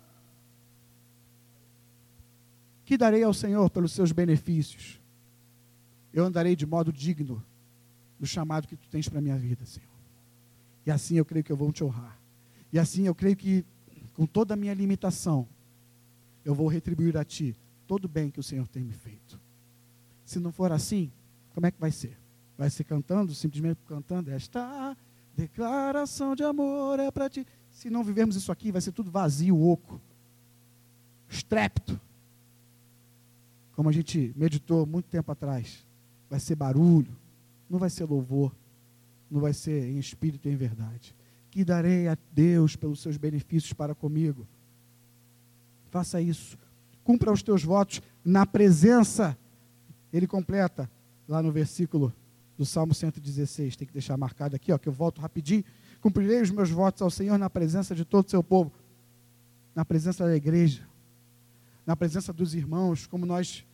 Que darei ao Senhor pelos seus benefícios? Eu andarei de modo digno do chamado que tu tens para a minha vida, Senhor. E assim eu creio que eu vou te honrar. E assim eu creio que, com toda a minha limitação, eu vou retribuir a Ti todo o bem que o Senhor tem me feito. Se não for assim, como é que vai ser? Vai ser cantando, simplesmente cantando, esta declaração de amor é para ti. Se não vivermos isso aqui, vai ser tudo vazio, oco, estrépito. Como a gente meditou muito tempo atrás. Vai ser barulho, não vai ser louvor, não vai ser em espírito e em verdade. Que darei a Deus pelos seus benefícios para comigo. Faça isso. Cumpra os teus votos na presença. Ele completa lá no versículo do Salmo 116, tem que deixar marcado aqui, ó, que eu volto rapidinho. Cumprirei os meus votos ao Senhor na presença de todo o seu povo, na presença da igreja, na presença dos irmãos, como nós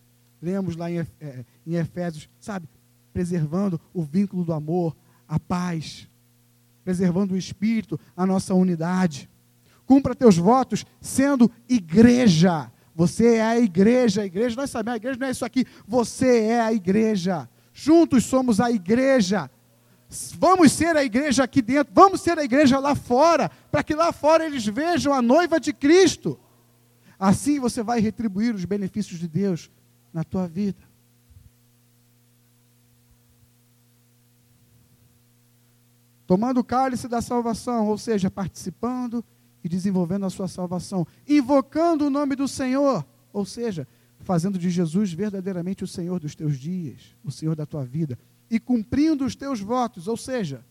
lemos lá em, é, em Efésios, sabe? Preservando o vínculo do amor, a paz, preservando o espírito, a nossa unidade. Cumpra teus votos sendo igreja, você é a igreja, a igreja, nós sabemos, a igreja não é isso aqui, você é a igreja. Juntos somos a igreja. Vamos ser a igreja aqui dentro, vamos ser a igreja lá fora, para que lá fora eles vejam a noiva de Cristo. Assim você vai retribuir os benefícios de Deus na tua vida. Tomando o cálice da salvação, ou seja, participando e desenvolvendo a sua salvação, invocando o nome do Senhor, ou seja, fazendo de Jesus verdadeiramente o Senhor dos teus dias, o Senhor da tua vida, e cumprindo os teus votos, ou seja,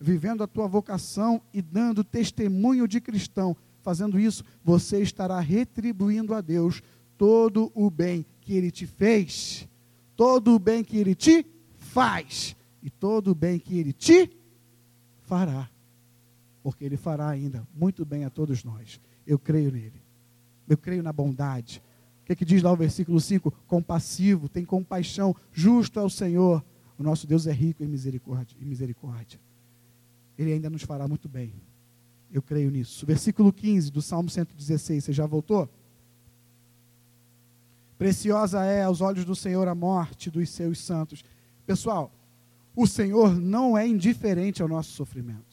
vivendo a tua vocação e dando testemunho de cristão. Fazendo isso, você estará retribuindo a Deus todo o bem que Ele te fez, todo o bem que Ele te faz e todo o bem que Ele te fará porque Ele fará ainda muito bem a todos nós. Eu creio nele. Eu creio na bondade. O que, é que diz lá o versículo 5? Compassivo, tem compaixão, justo é o Senhor. O nosso Deus é rico em misericórdia, em misericórdia. Ele ainda nos fará muito bem. Eu creio nisso. Versículo 15 do Salmo 116, você já voltou? Preciosa é aos olhos do Senhor a morte dos seus santos. Pessoal, o Senhor não é indiferente ao nosso sofrimento.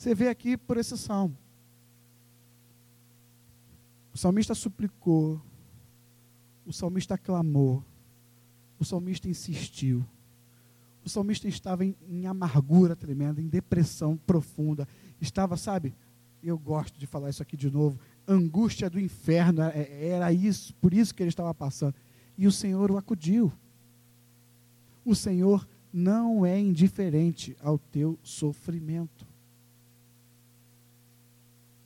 Você vê aqui por esse salmo. O salmista suplicou, o salmista clamou, o salmista insistiu. O salmista estava em, em, amargura tremenda, em depressão profunda. Estava, sabe, eu gosto de falar isso aqui de novo, angústia do inferno, era isso, por isso que ele estava passando. E o Senhor o acudiu. O Senhor não é indiferente ao teu sofrimento.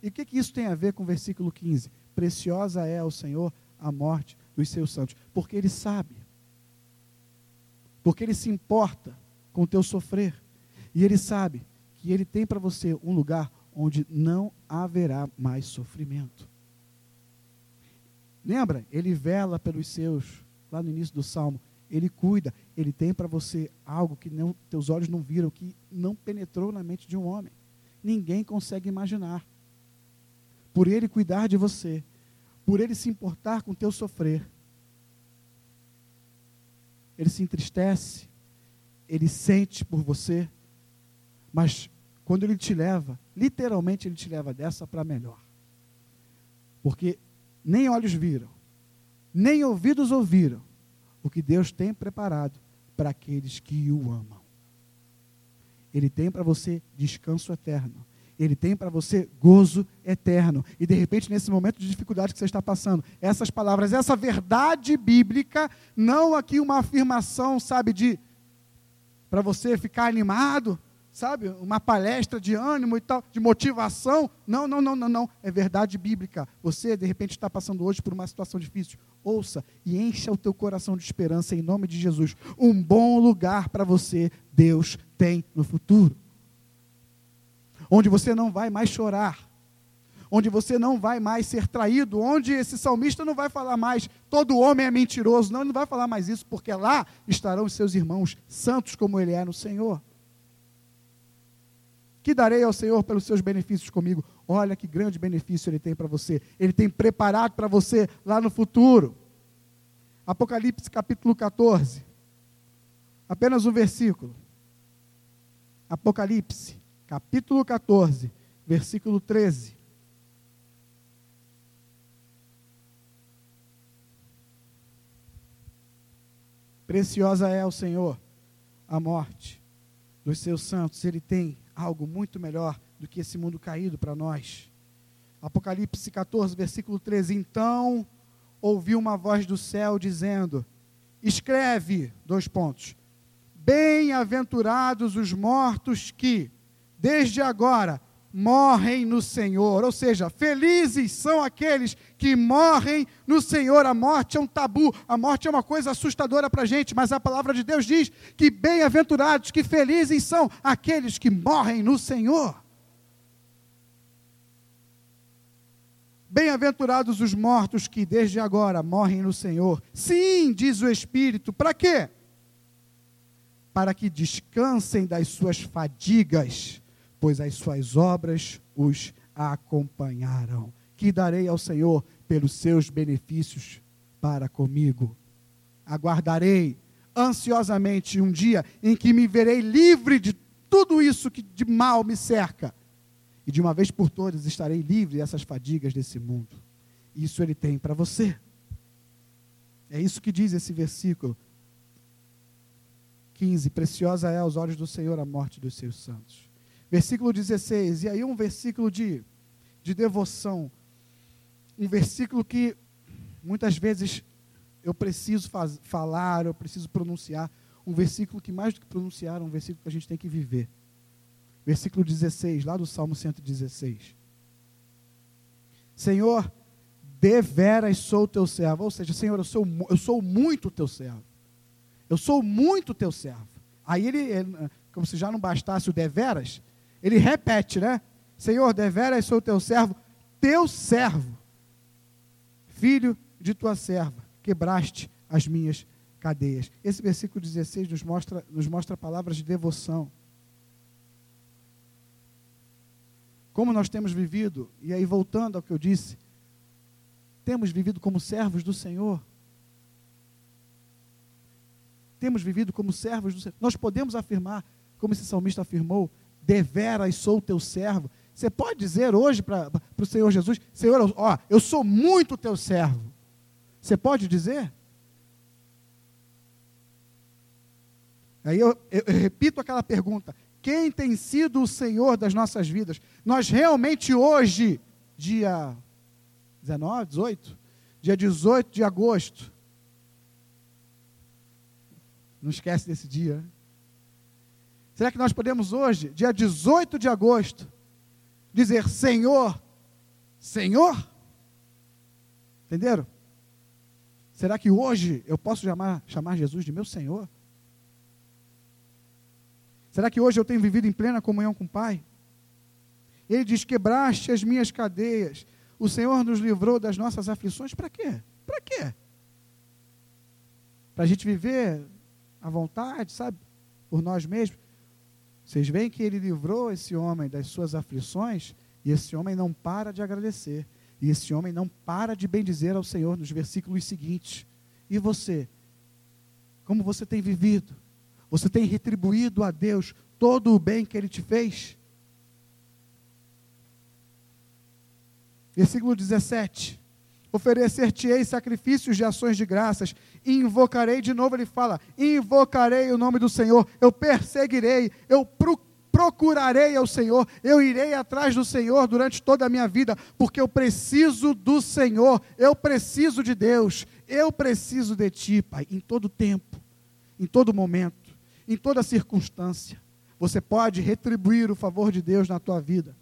E o que, que isso tem a ver com o versículo 15? Preciosa é ao Senhor a morte dos seus santos, porque Ele sabe, porque Ele se importa com o teu sofrer, e Ele sabe que Ele tem para você um lugar onde não haverá mais sofrimento. Lembra? Ele vela pelos seus, lá no início do salmo, ele cuida, ele tem para você algo que não, teus olhos não viram, que não penetrou na mente de um homem. Ninguém consegue imaginar. Por ele cuidar de você, por ele se importar com o teu sofrer, ele se entristece, ele sente por você, mas quando ele te leva, literalmente ele te leva dessa para melhor. Porque nem olhos viram, nem ouvidos ouviram o que Deus tem preparado para aqueles que o amam. Ele tem para você descanso eterno. Ele tem para você gozo eterno. E de repente, nesse momento de dificuldade que você está passando, essas palavras, essa verdade bíblica, não aqui uma afirmação, sabe, de para você ficar animado, sabe, uma palestra de ânimo e tal, de motivação. Não, não, não, não, não. É verdade bíblica. Você, de repente, está passando hoje por uma situação difícil. Ouça e encha o teu coração de esperança em nome de Jesus. Um bom lugar para você, Deus tem no futuro. Onde você não vai mais chorar. Onde você não vai mais ser traído. Onde esse salmista não vai falar mais, todo homem é mentiroso. Não, ele não vai falar mais isso, porque lá estarão os seus irmãos santos como ele é no Senhor. Que darei ao Senhor pelos seus benefícios comigo? Olha que grande benefício Ele tem para você. Ele tem preparado para você lá no futuro. Apocalipse capítulo 14. Apenas um versículo. Apocalipse capítulo 14, versículo 13. Preciosa é ao Senhor a morte dos seus santos. Ele tem algo muito melhor do que esse mundo caído para nós. Apocalipse 14, versículo 13. Então ouvi uma voz do céu dizendo: Escreve, dois pontos. Bem-aventurados os mortos que, desde agora, morrem no Senhor. Ou seja, felizes são aqueles que morrem no Senhor. A morte é um tabu, a morte é uma coisa assustadora para a gente, mas a palavra de Deus diz que bem-aventurados, que felizes são aqueles que morrem no Senhor. Bem-aventurados os mortos que desde agora morrem no Senhor. Sim, diz o Espírito, para quê? Para que descansem das suas fadigas pois as suas obras os acompanharam. Que darei ao Senhor pelos seus benefícios para comigo. Aguardarei ansiosamente um dia em que me verei livre de tudo isso que de mal me cerca. E de uma vez por todas estarei livre dessas fadigas desse mundo. Isso ele tem para você. É isso que diz esse versículo 15: Preciosa é aos olhos do Senhor a morte dos seus santos. Versículo 16, e aí um versículo de, de devoção, um versículo que muitas vezes eu preciso faz, falar, eu preciso pronunciar, um versículo que mais do que pronunciar, é um versículo que a gente tem que viver. Versículo 16, lá do Salmo 116. Senhor, deveras sou teu servo. Ou seja, Senhor, eu sou, eu sou muito teu servo. Eu sou muito teu servo. Aí ele, como se já não bastasse o deveras, ele repete, né? Senhor, deveras sou teu servo, teu servo, filho de tua serva, quebraste as minhas cadeias. Esse versículo 16 nos mostra, nos mostra palavras de devoção. Como nós temos vivido, e aí voltando ao que eu disse, temos vivido como servos do Senhor. Temos vivido como servos do Senhor. Nós podemos afirmar, como esse salmista afirmou, deveras sou teu servo. Você pode dizer hoje para o Senhor Jesus, Senhor, ó, eu sou muito teu servo. Você pode dizer? Aí eu, eu, eu repito aquela pergunta: quem tem sido o Senhor das nossas vidas? Nós realmente hoje, dia 19, 18? Dia 18 de agosto. Não esquece desse dia. Será que nós podemos hoje, dia 18 de agosto, dizer Senhor, Senhor? Entenderam? Será que hoje eu posso chamar, chamar Jesus de meu Senhor? Será que hoje eu tenho vivido em plena comunhão com o Pai? Ele diz: Quebraste as minhas cadeias. O Senhor nos livrou das nossas aflições. Para quê? Para quê? Para a gente viver à vontade, sabe? Por nós mesmos. Vocês veem que ele livrou esse homem das suas aflições e esse homem não para de agradecer. E esse homem não para de bendizer ao Senhor nos versículos seguintes. E você? Como você tem vivido? Você tem retribuído a Deus todo o bem que ele te fez? Versículo 17. Oferecer-te-ei sacrifícios de ações de graças, e invocarei, de novo ele fala, invocarei o nome do Senhor, eu perseguirei, eu procurarei ao Senhor, eu irei atrás do Senhor durante toda a minha vida, porque eu preciso do Senhor, eu preciso de Deus, eu preciso de Ti, Pai, em todo tempo, em todo momento, em toda circunstância. Você pode retribuir o favor de Deus na tua vida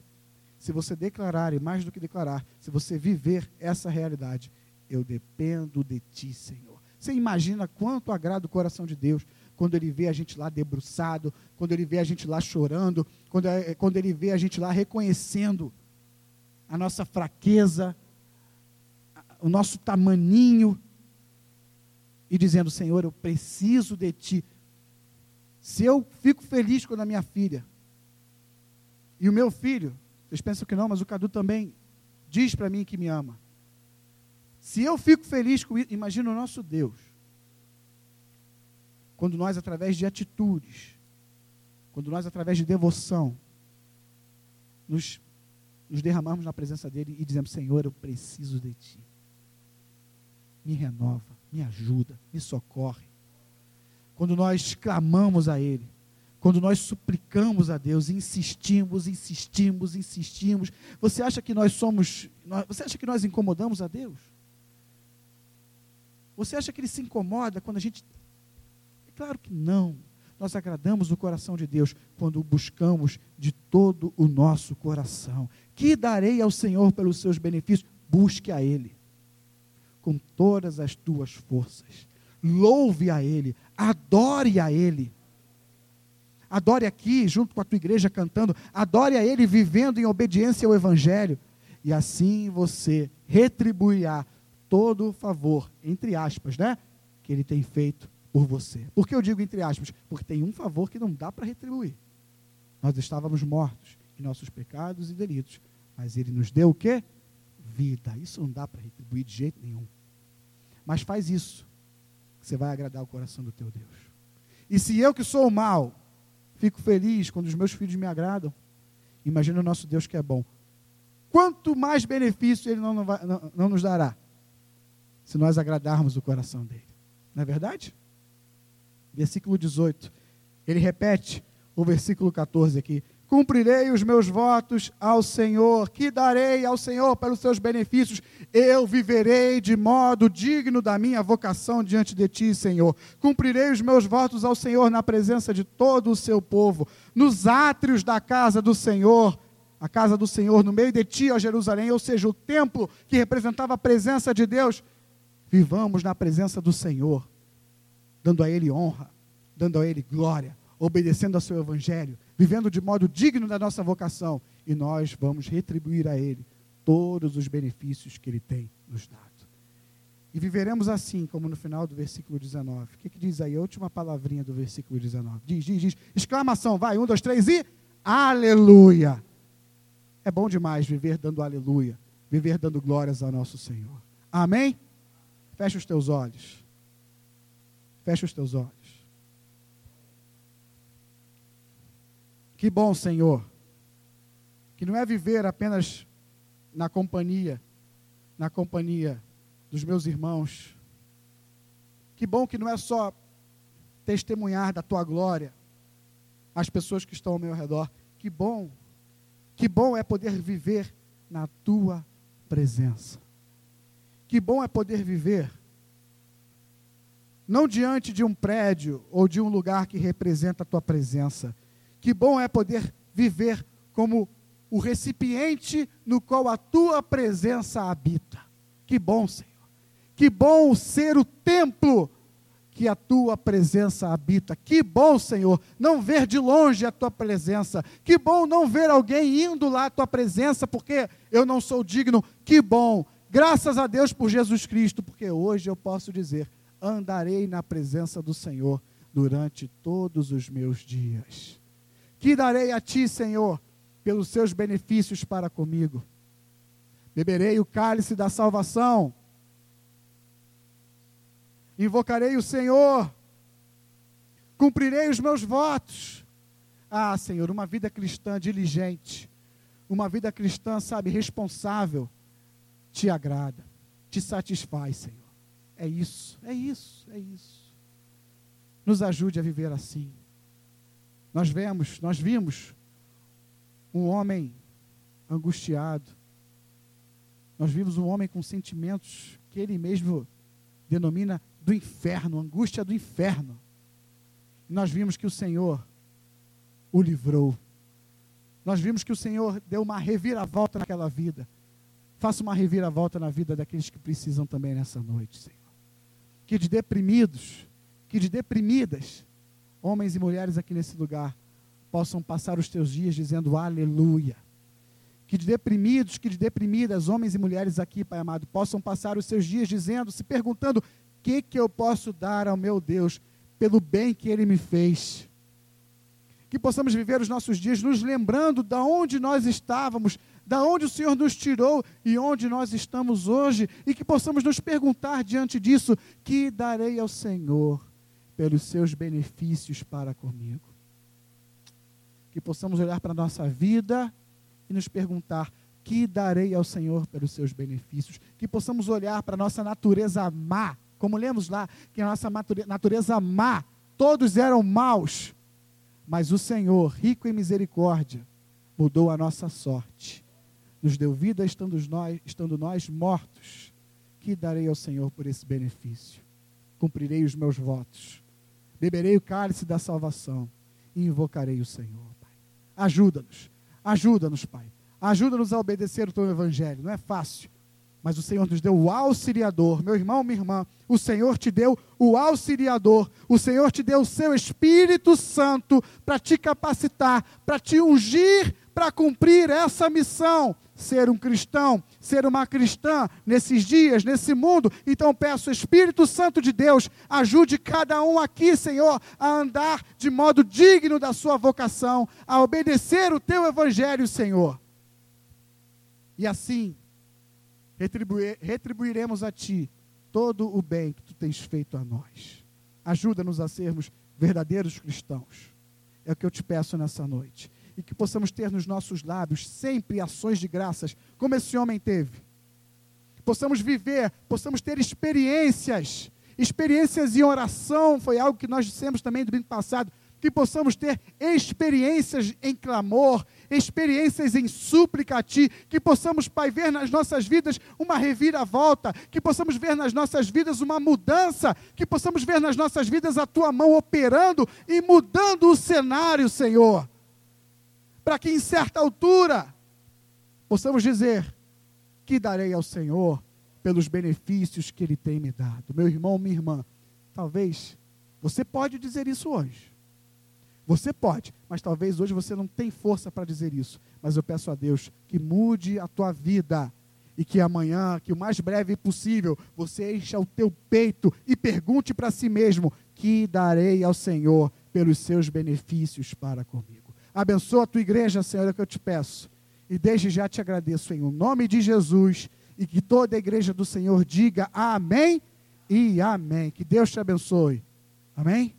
se você declarar, e mais do que declarar, se você viver essa realidade, eu dependo de ti, Senhor. Você imagina quanto agrada o coração de Deus quando ele vê a gente lá debruçado, quando ele vê a gente lá chorando, quando, é, quando ele vê a gente lá reconhecendo a nossa fraqueza, o nosso tamaninho, e dizendo: Senhor, eu preciso de ti. Se eu fico feliz quando a minha filha e o meu filho vocês pensam que não, mas o Cadu também diz para mim que me ama. Se eu fico feliz com isso, imagina o nosso Deus. Quando nós, através de atitudes, quando nós, através de devoção, nos, nos derramamos na presença dEle e dizemos: Senhor, eu preciso de Ti. Me renova, me ajuda, me socorre. Quando nós clamamos a Ele, quando nós suplicamos a Deus, insistimos, insistimos, insistimos, você acha que nós somos, você acha que nós incomodamos a Deus? Você acha que ele se incomoda quando a gente. É claro que não. Nós agradamos o coração de Deus quando o buscamos de todo o nosso coração. Que darei ao Senhor pelos seus benefícios? Busque a Ele com todas as tuas forças. Louve a Ele, adore a Ele adore aqui, junto com a tua igreja cantando, adore a Ele vivendo em obediência ao Evangelho, e assim você retribuirá todo o favor, entre aspas, né? Que Ele tem feito por você. Por que eu digo entre aspas? Porque tem um favor que não dá para retribuir. Nós estávamos mortos em nossos pecados e delitos, mas Ele nos deu o quê? Vida. Isso não dá para retribuir de jeito nenhum. Mas faz isso, que você vai agradar o coração do teu Deus. E se eu que sou o mal, Fico feliz quando os meus filhos me agradam. Imagina o nosso Deus que é bom. Quanto mais benefício Ele não, não, vai, não, não nos dará se nós agradarmos o coração dele. Não é verdade? Versículo 18. Ele repete o versículo 14 aqui cumprirei os meus votos ao Senhor, que darei ao Senhor pelos seus benefícios, eu viverei de modo digno da minha vocação diante de ti, Senhor. Cumprirei os meus votos ao Senhor na presença de todo o seu povo, nos átrios da casa do Senhor, a casa do Senhor, no meio de ti, ó Jerusalém, ou seja, o templo que representava a presença de Deus. Vivamos na presença do Senhor, dando a Ele honra, dando a Ele glória, obedecendo ao seu evangelho, vivendo de modo digno da nossa vocação, e nós vamos retribuir a Ele todos os benefícios que Ele tem nos dado. E viveremos assim, como no final do versículo 19. O que, que diz aí? A última palavrinha do versículo 19. Diz, diz, diz. Exclamação, vai, um, dois, três e aleluia. É bom demais viver dando aleluia, viver dando glórias ao nosso Senhor. Amém? Fecha os teus olhos. Fecha os teus olhos. Que bom, Senhor, que não é viver apenas na companhia, na companhia dos meus irmãos. Que bom que não é só testemunhar da tua glória às pessoas que estão ao meu redor. Que bom, que bom é poder viver na tua presença. Que bom é poder viver não diante de um prédio ou de um lugar que representa a tua presença. Que bom é poder viver como o recipiente no qual a tua presença habita. Que bom, Senhor. Que bom ser o templo que a tua presença habita. Que bom, Senhor, não ver de longe a tua presença. Que bom não ver alguém indo lá à tua presença, porque eu não sou digno. Que bom. Graças a Deus por Jesus Cristo, porque hoje eu posso dizer: andarei na presença do Senhor durante todos os meus dias. Que darei a ti, Senhor, pelos seus benefícios para comigo. Beberei o cálice da salvação invocarei o Senhor, cumprirei os meus votos. Ah, Senhor, uma vida cristã diligente, uma vida cristã, sabe, responsável, te agrada, te satisfaz, Senhor. É isso, é isso, é isso. Nos ajude a viver assim. Nós vemos, nós vimos um homem angustiado. Nós vimos um homem com sentimentos que ele mesmo denomina do inferno, angústia do inferno. E nós vimos que o Senhor o livrou. Nós vimos que o Senhor deu uma reviravolta naquela vida. Faça uma reviravolta na vida daqueles que precisam também nessa noite, Senhor. Que de deprimidos, que de deprimidas, homens e mulheres aqui nesse lugar, possam passar os teus dias dizendo aleluia. Que de deprimidos, que de deprimidas, homens e mulheres aqui, Pai amado, possam passar os seus dias dizendo, se perguntando: que, que eu posso dar ao meu Deus pelo bem que Ele me fez? Que possamos viver os nossos dias nos lembrando de onde nós estávamos, da onde o Senhor nos tirou e onde nós estamos hoje, e que possamos nos perguntar diante disso: que darei ao Senhor pelos seus benefícios para comigo? Que possamos olhar para a nossa vida e nos perguntar: que darei ao Senhor pelos seus benefícios? Que possamos olhar para a nossa natureza má como lemos lá, que a nossa natureza má, todos eram maus, mas o Senhor, rico em misericórdia, mudou a nossa sorte, nos deu vida estando nós, estando nós mortos. Que darei ao Senhor por esse benefício? Cumprirei os meus votos, beberei o cálice da salvação e invocarei o Senhor, Pai. Ajuda-nos, ajuda-nos, Pai. Ajuda-nos a obedecer o teu evangelho. Não é fácil, mas o Senhor nos deu o auxiliador. Meu irmão, minha irmã, o Senhor te deu o auxiliador. O Senhor te deu o seu Espírito Santo para te capacitar, para te ungir para cumprir essa missão. Ser um cristão, ser uma cristã nesses dias, nesse mundo. Então peço, Espírito Santo de Deus, ajude cada um aqui, Senhor, a andar de modo digno da sua vocação, a obedecer o teu evangelho, Senhor. E assim, retribuir, retribuiremos a Ti todo o bem que Tu tens feito a nós. Ajuda-nos a sermos verdadeiros cristãos. É o que eu te peço nessa noite. E que possamos ter nos nossos lábios sempre ações de graças, como esse homem teve. Possamos viver, possamos ter experiências. Experiências em oração, foi algo que nós dissemos também do domingo passado. Que possamos ter experiências em clamor, experiências em súplica a Ti, que possamos, Pai, ver nas nossas vidas uma reviravolta, que possamos ver nas nossas vidas uma mudança, que possamos ver nas nossas vidas a Tua mão operando e mudando o cenário, Senhor, para que em certa altura possamos dizer: que darei ao Senhor pelos benefícios que Ele tem me dado. Meu irmão, minha irmã, talvez você pode dizer isso hoje. Você pode, mas talvez hoje você não tem força para dizer isso. Mas eu peço a Deus que mude a tua vida e que amanhã, que o mais breve possível, você encha o teu peito e pergunte para si mesmo: que darei ao Senhor pelos seus benefícios para comigo? Abençoa a tua igreja, Senhor, é o que eu te peço. E desde já te agradeço em nome de Jesus e que toda a igreja do Senhor diga amém e amém. Que Deus te abençoe. Amém?